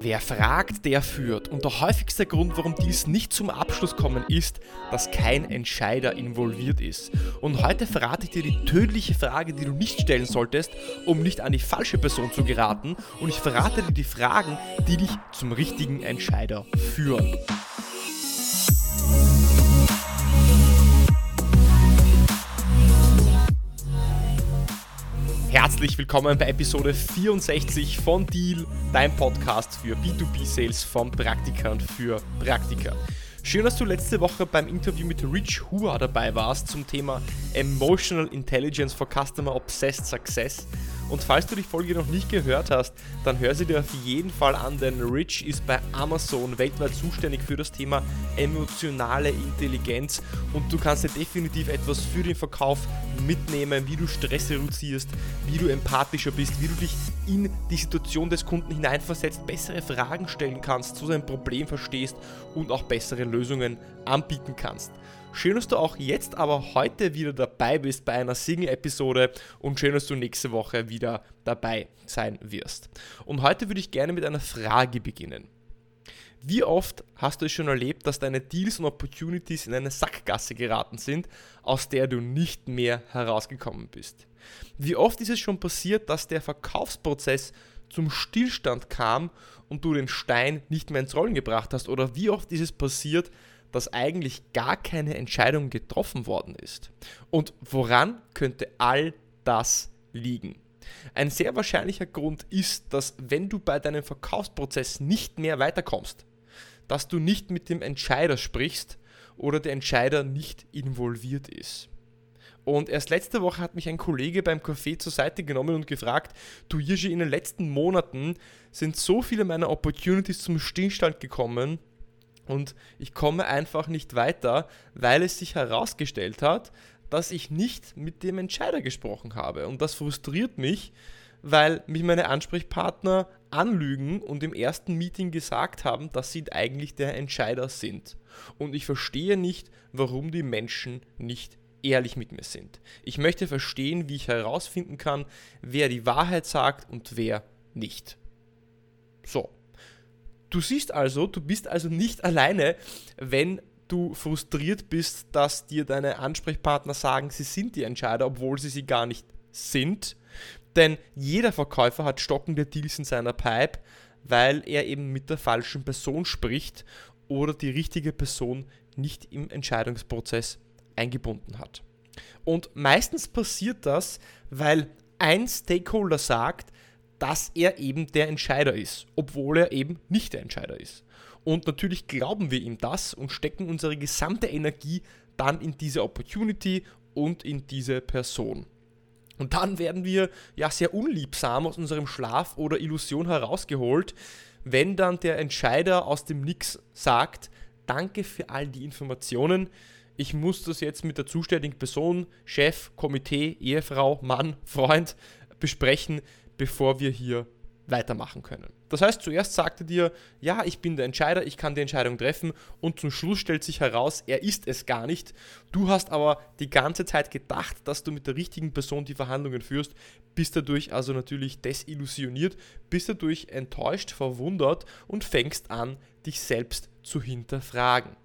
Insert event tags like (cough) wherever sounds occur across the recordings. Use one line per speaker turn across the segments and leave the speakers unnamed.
Wer fragt, der führt. Und der häufigste Grund, warum dies nicht zum Abschluss kommen, ist, dass kein Entscheider involviert ist. Und heute verrate ich dir die tödliche Frage, die du nicht stellen solltest, um nicht an die falsche Person zu geraten. Und ich verrate dir die Fragen, die dich zum richtigen Entscheider führen. Herzlich willkommen bei Episode 64 von Deal, dein Podcast für B2B-Sales von Praktikern für Praktiker. Schön, dass du letzte Woche beim Interview mit Rich Hua dabei warst zum Thema Emotional Intelligence for Customer Obsessed Success. Und falls du die Folge noch nicht gehört hast, dann hör sie dir auf jeden Fall an, denn Rich ist bei Amazon weltweit zuständig für das Thema emotionale Intelligenz und du kannst dir definitiv etwas für den Verkauf mitnehmen, wie du Stress reduzierst, wie du empathischer bist, wie du dich in die Situation des Kunden hineinversetzt, bessere Fragen stellen kannst, zu seinem Problem verstehst und auch bessere Lösungen anbieten kannst. Schön, dass du auch jetzt aber heute wieder dabei bist bei einer Single-Episode und schön, dass du nächste Woche wieder dabei sein wirst. Und heute würde ich gerne mit einer Frage beginnen. Wie oft hast du es schon erlebt, dass deine Deals und Opportunities in eine Sackgasse geraten sind, aus der du nicht mehr herausgekommen bist? Wie oft ist es schon passiert, dass der Verkaufsprozess zum Stillstand kam und du den Stein nicht mehr ins Rollen gebracht hast? Oder wie oft ist es passiert, dass eigentlich gar keine Entscheidung getroffen worden ist. Und woran könnte all das liegen? Ein sehr wahrscheinlicher Grund ist, dass wenn du bei deinem Verkaufsprozess nicht mehr weiterkommst, dass du nicht mit dem Entscheider sprichst oder der Entscheider nicht involviert ist. Und erst letzte Woche hat mich ein Kollege beim Café zur Seite genommen und gefragt, du Jirschi, in den letzten Monaten sind so viele meiner Opportunities zum Stillstand gekommen, und ich komme einfach nicht weiter, weil es sich herausgestellt hat, dass ich nicht mit dem Entscheider gesprochen habe. Und das frustriert mich, weil mich meine Ansprechpartner anlügen und im ersten Meeting gesagt haben, dass sie eigentlich der Entscheider sind. Und ich verstehe nicht, warum die Menschen nicht ehrlich mit mir sind. Ich möchte verstehen, wie ich herausfinden kann, wer die Wahrheit sagt und wer nicht. So, Du siehst also, du bist also nicht alleine, wenn du frustriert bist, dass dir deine Ansprechpartner sagen, sie sind die Entscheider, obwohl sie sie gar nicht sind. Denn jeder Verkäufer hat stockende Deals in seiner Pipe, weil er eben mit der falschen Person spricht oder die richtige Person nicht im Entscheidungsprozess eingebunden hat. Und meistens passiert das, weil ein Stakeholder sagt, dass er eben der Entscheider ist, obwohl er eben nicht der Entscheider ist. Und natürlich glauben wir ihm das und stecken unsere gesamte Energie dann in diese Opportunity und in diese Person. Und dann werden wir ja sehr unliebsam aus unserem Schlaf oder Illusion herausgeholt, wenn dann der Entscheider aus dem Nix sagt, danke für all die Informationen, ich muss das jetzt mit der zuständigen Person, Chef, Komitee, Ehefrau, Mann, Freund besprechen bevor wir hier weitermachen können. Das heißt, zuerst sagt er dir, ja, ich bin der Entscheider, ich kann die Entscheidung treffen und zum Schluss stellt sich heraus, er ist es gar nicht. Du hast aber die ganze Zeit gedacht, dass du mit der richtigen Person die Verhandlungen führst, bist dadurch also natürlich desillusioniert, bist dadurch enttäuscht, verwundert und fängst an, dich selbst zu hinterfragen.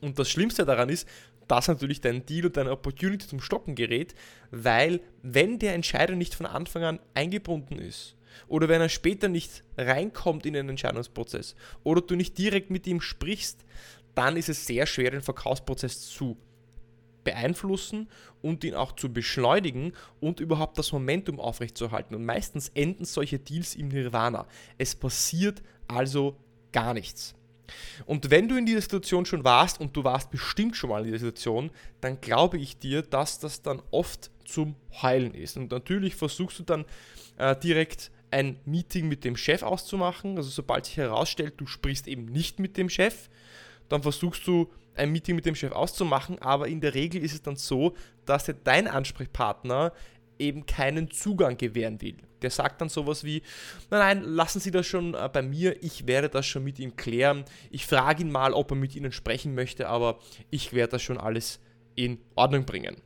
Und das Schlimmste daran ist, dass natürlich dein Deal und deine Opportunity zum Stocken gerät, weil wenn der Entscheider nicht von Anfang an eingebunden ist oder wenn er später nicht reinkommt in den Entscheidungsprozess oder du nicht direkt mit ihm sprichst, dann ist es sehr schwer, den Verkaufsprozess zu beeinflussen und ihn auch zu beschleunigen und überhaupt das Momentum aufrechtzuerhalten. Und meistens enden solche Deals im Nirvana. Es passiert also gar nichts. Und wenn du in dieser Situation schon warst und du warst bestimmt schon mal in dieser Situation, dann glaube ich dir, dass das dann oft zum Heulen ist. Und natürlich versuchst du dann äh, direkt ein Meeting mit dem Chef auszumachen. Also sobald sich herausstellt, du sprichst eben nicht mit dem Chef, dann versuchst du ein Meeting mit dem Chef auszumachen, aber in der Regel ist es dann so, dass dein Ansprechpartner eben keinen Zugang gewähren will. Der sagt dann sowas wie, nein, nein, lassen Sie das schon äh, bei mir, ich werde das schon mit ihm klären. Ich frage ihn mal, ob er mit Ihnen sprechen möchte, aber ich werde das schon alles in Ordnung bringen.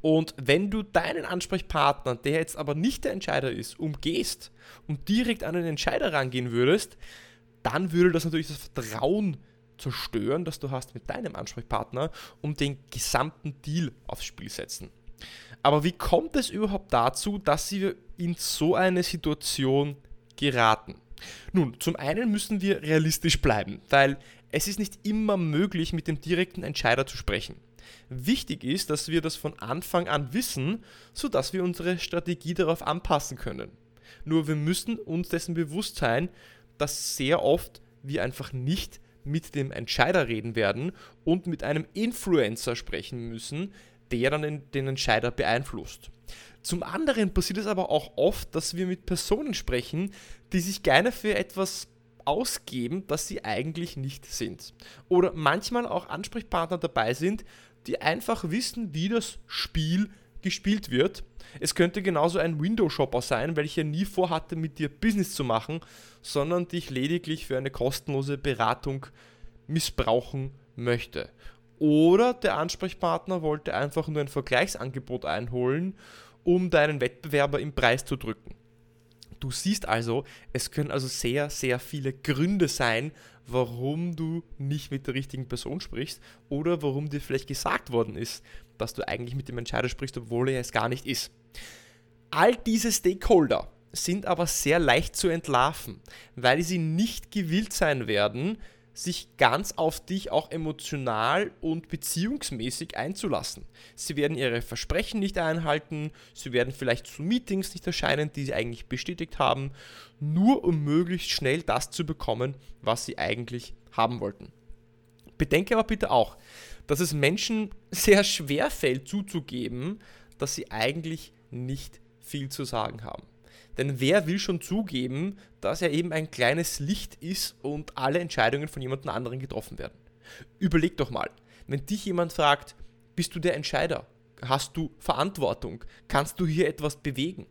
Und wenn du deinen Ansprechpartner, der jetzt aber nicht der Entscheider ist, umgehst und direkt an den Entscheider rangehen würdest, dann würde das natürlich das Vertrauen zerstören, das du hast mit deinem Ansprechpartner und den gesamten Deal aufs Spiel setzen. Aber wie kommt es überhaupt dazu, dass wir in so eine Situation geraten? Nun, zum einen müssen wir realistisch bleiben, weil es ist nicht immer möglich, mit dem direkten Entscheider zu sprechen. Wichtig ist, dass wir das von Anfang an wissen, sodass wir unsere Strategie darauf anpassen können. Nur wir müssen uns dessen bewusst sein, dass sehr oft wir einfach nicht mit dem Entscheider reden werden und mit einem Influencer sprechen müssen, der dann den Entscheider beeinflusst. Zum anderen passiert es aber auch oft, dass wir mit Personen sprechen, die sich gerne für etwas ausgeben, das sie eigentlich nicht sind. Oder manchmal auch Ansprechpartner dabei sind, die einfach wissen, wie das Spiel gespielt wird. Es könnte genauso ein Window-Shopper sein, welcher nie vorhatte, mit dir Business zu machen, sondern dich lediglich für eine kostenlose Beratung missbrauchen möchte. Oder der Ansprechpartner wollte einfach nur ein Vergleichsangebot einholen, um deinen Wettbewerber im Preis zu drücken. Du siehst also, es können also sehr, sehr viele Gründe sein, warum du nicht mit der richtigen Person sprichst oder warum dir vielleicht gesagt worden ist, dass du eigentlich mit dem Entscheider sprichst, obwohl er es gar nicht ist. All diese Stakeholder sind aber sehr leicht zu entlarven, weil sie nicht gewillt sein werden, sich ganz auf dich auch emotional und beziehungsmäßig einzulassen. Sie werden ihre Versprechen nicht einhalten, sie werden vielleicht zu Meetings nicht erscheinen, die sie eigentlich bestätigt haben, nur um möglichst schnell das zu bekommen, was sie eigentlich haben wollten. Bedenke aber bitte auch, dass es Menschen (laughs) sehr schwer fällt zuzugeben, dass sie eigentlich nicht viel zu sagen haben. Denn wer will schon zugeben, dass er eben ein kleines Licht ist und alle Entscheidungen von jemand anderen getroffen werden? Überleg doch mal, wenn dich jemand fragt, bist du der Entscheider? Hast du Verantwortung? Kannst du hier etwas bewegen?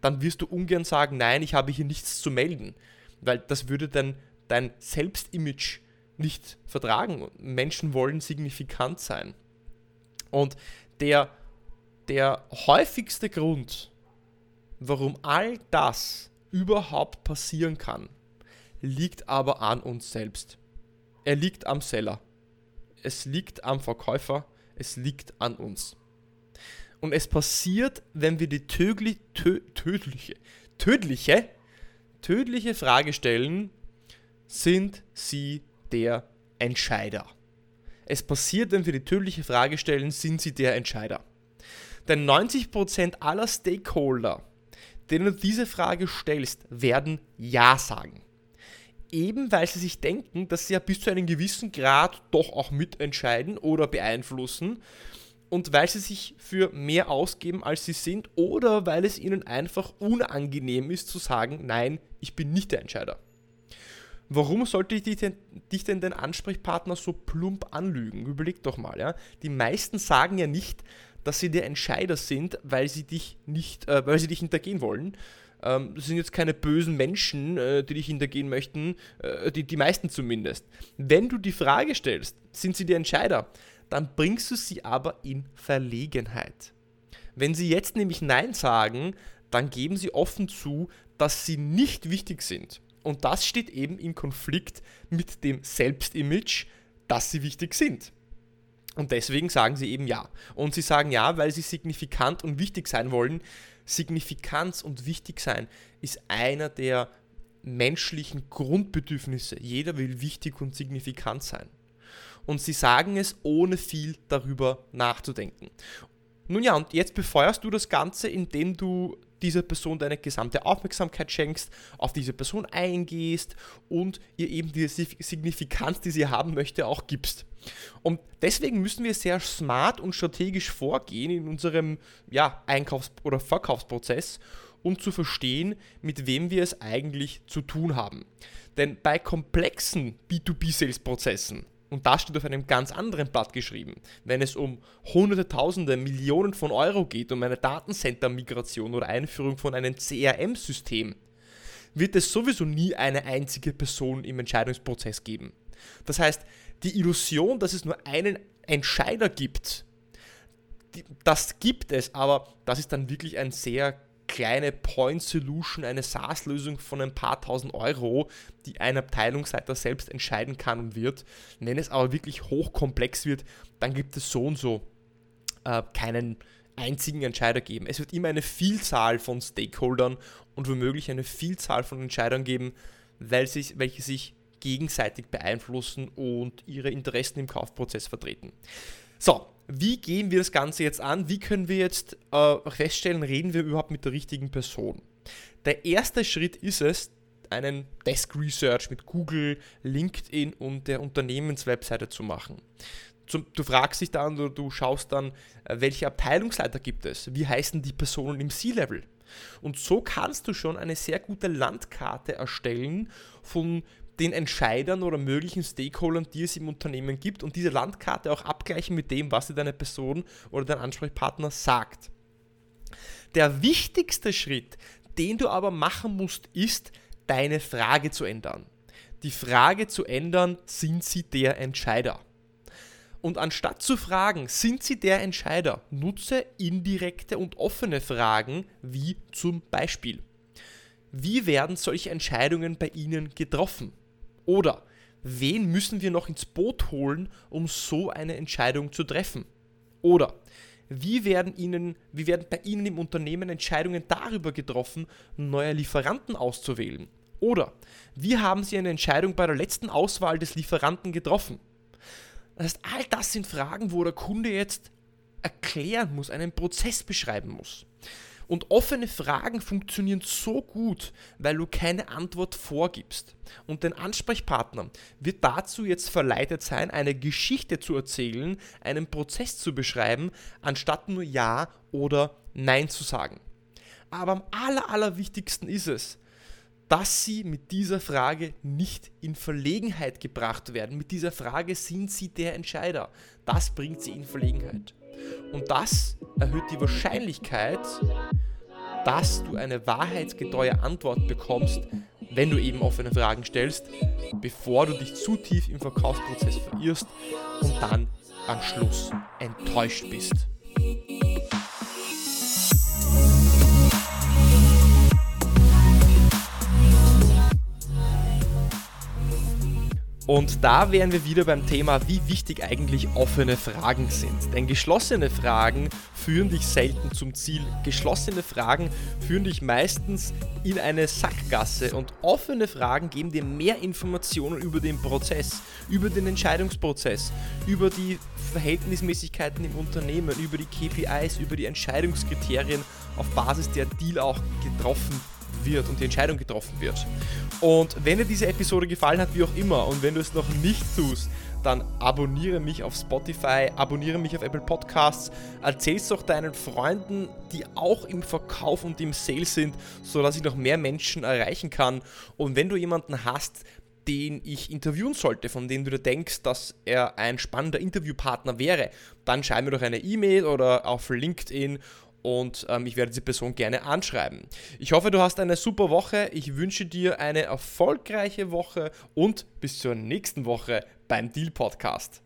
Dann wirst du ungern sagen, nein, ich habe hier nichts zu melden, weil das würde dann dein Selbstimage nicht vertragen. Menschen wollen signifikant sein. Und der, der häufigste Grund, warum all das überhaupt passieren kann, liegt aber an uns selbst. Er liegt am Seller. Es liegt am Verkäufer. Es liegt an uns. Und es passiert, wenn wir die tödli tö tödliche, tödliche, tödliche Frage stellen, sind sie der Entscheider? Es passiert, wenn wir die tödliche Frage stellen, sind sie der Entscheider? Denn 90% aller Stakeholder denen du diese Frage stellst, werden Ja sagen. Eben weil sie sich denken, dass sie ja bis zu einem gewissen Grad doch auch mitentscheiden oder beeinflussen und weil sie sich für mehr ausgeben, als sie sind oder weil es ihnen einfach unangenehm ist zu sagen, nein, ich bin nicht der Entscheider. Warum sollte ich dich denn, dich denn den Ansprechpartner so plump anlügen? Überleg doch mal, ja. Die meisten sagen ja nicht, dass sie der Entscheider sind, weil sie dich nicht, äh, weil sie dich hintergehen wollen. Ähm, das sind jetzt keine bösen Menschen, äh, die dich hintergehen möchten, äh, die, die meisten zumindest. Wenn du die Frage stellst, sind sie der Entscheider, dann bringst du sie aber in Verlegenheit. Wenn sie jetzt nämlich Nein sagen, dann geben sie offen zu, dass sie nicht wichtig sind. Und das steht eben in Konflikt mit dem Selbstimage, dass sie wichtig sind. Und deswegen sagen sie eben ja. Und sie sagen ja, weil sie signifikant und wichtig sein wollen. Signifikanz und wichtig sein ist einer der menschlichen Grundbedürfnisse. Jeder will wichtig und signifikant sein. Und sie sagen es, ohne viel darüber nachzudenken. Nun ja, und jetzt befeuerst du das Ganze, indem du dieser Person deine gesamte Aufmerksamkeit schenkst, auf diese Person eingehst und ihr eben diese Signifikanz, die sie haben möchte, auch gibst. Und deswegen müssen wir sehr smart und strategisch vorgehen in unserem ja, Einkaufs- oder Verkaufsprozess, um zu verstehen, mit wem wir es eigentlich zu tun haben. Denn bei komplexen B2B-Sales-Prozessen und das steht auf einem ganz anderen Blatt geschrieben. Wenn es um hunderte, tausende, Millionen von Euro geht, um eine Datencenter-Migration oder Einführung von einem CRM-System, wird es sowieso nie eine einzige Person im Entscheidungsprozess geben. Das heißt, die Illusion, dass es nur einen Entscheider gibt, das gibt es, aber das ist dann wirklich ein sehr kleine Point Solution, eine SaaS-Lösung von ein paar tausend Euro, die ein Abteilungsleiter selbst entscheiden kann und wird. Wenn es aber wirklich hochkomplex wird, dann gibt es so und so äh, keinen einzigen Entscheider geben. Es wird immer eine Vielzahl von Stakeholdern und womöglich eine Vielzahl von Entscheidern geben, weil sich, welche sich gegenseitig beeinflussen und ihre Interessen im Kaufprozess vertreten. So, wie gehen wir das Ganze jetzt an? Wie können wir jetzt äh, feststellen, reden wir überhaupt mit der richtigen Person? Der erste Schritt ist es, einen Desk Research mit Google, LinkedIn und der Unternehmenswebseite zu machen. Zum, du fragst dich dann oder du schaust dann, äh, welche Abteilungsleiter gibt es? Wie heißen die Personen im C-Level? Und so kannst du schon eine sehr gute Landkarte erstellen von den Entscheidern oder möglichen Stakeholdern, die es im Unternehmen gibt und diese Landkarte auch abgleichen mit dem, was dir deine Person oder dein Ansprechpartner sagt. Der wichtigste Schritt, den du aber machen musst, ist, deine Frage zu ändern. Die Frage zu ändern, sind sie der Entscheider? Und anstatt zu fragen, sind sie der Entscheider, nutze indirekte und offene Fragen wie zum Beispiel, wie werden solche Entscheidungen bei Ihnen getroffen? Oder wen müssen wir noch ins Boot holen, um so eine Entscheidung zu treffen? Oder wie werden, Ihnen, wie werden bei Ihnen im Unternehmen Entscheidungen darüber getroffen, neue Lieferanten auszuwählen? Oder wie haben Sie eine Entscheidung bei der letzten Auswahl des Lieferanten getroffen? Das heißt, all das sind Fragen, wo der Kunde jetzt erklären muss, einen Prozess beschreiben muss. Und offene Fragen funktionieren so gut, weil du keine Antwort vorgibst. Und dein Ansprechpartner wird dazu jetzt verleitet sein, eine Geschichte zu erzählen, einen Prozess zu beschreiben, anstatt nur Ja oder Nein zu sagen. Aber am aller, allerwichtigsten ist es, dass sie mit dieser Frage nicht in Verlegenheit gebracht werden. Mit dieser Frage sind sie der Entscheider. Das bringt sie in Verlegenheit. Und das erhöht die Wahrscheinlichkeit, dass du eine wahrheitsgetreue Antwort bekommst, wenn du eben offene Fragen stellst, bevor du dich zu tief im Verkaufsprozess verirrst und dann am Schluss enttäuscht bist. Und da wären wir wieder beim Thema, wie wichtig eigentlich offene Fragen sind. Denn geschlossene Fragen führen dich selten zum Ziel. Geschlossene Fragen führen dich meistens in eine Sackgasse und offene Fragen geben dir mehr Informationen über den Prozess, über den Entscheidungsprozess, über die Verhältnismäßigkeiten im Unternehmen, über die KPIs, über die Entscheidungskriterien, auf Basis der Deal auch getroffen wird und die Entscheidung getroffen wird. Und wenn dir diese Episode gefallen hat, wie auch immer, und wenn du es noch nicht tust, dann abonniere mich auf Spotify, abonniere mich auf Apple Podcasts, erzähl es doch deinen Freunden, die auch im Verkauf und im Sales sind, sodass ich noch mehr Menschen erreichen kann. Und wenn du jemanden hast, den ich interviewen sollte, von dem du dir denkst, dass er ein spannender Interviewpartner wäre, dann schreib mir doch eine E-Mail oder auf LinkedIn und ähm, ich werde diese Person gerne anschreiben. Ich hoffe, du hast eine super Woche. Ich wünsche dir eine erfolgreiche Woche und bis zur nächsten Woche beim Deal Podcast.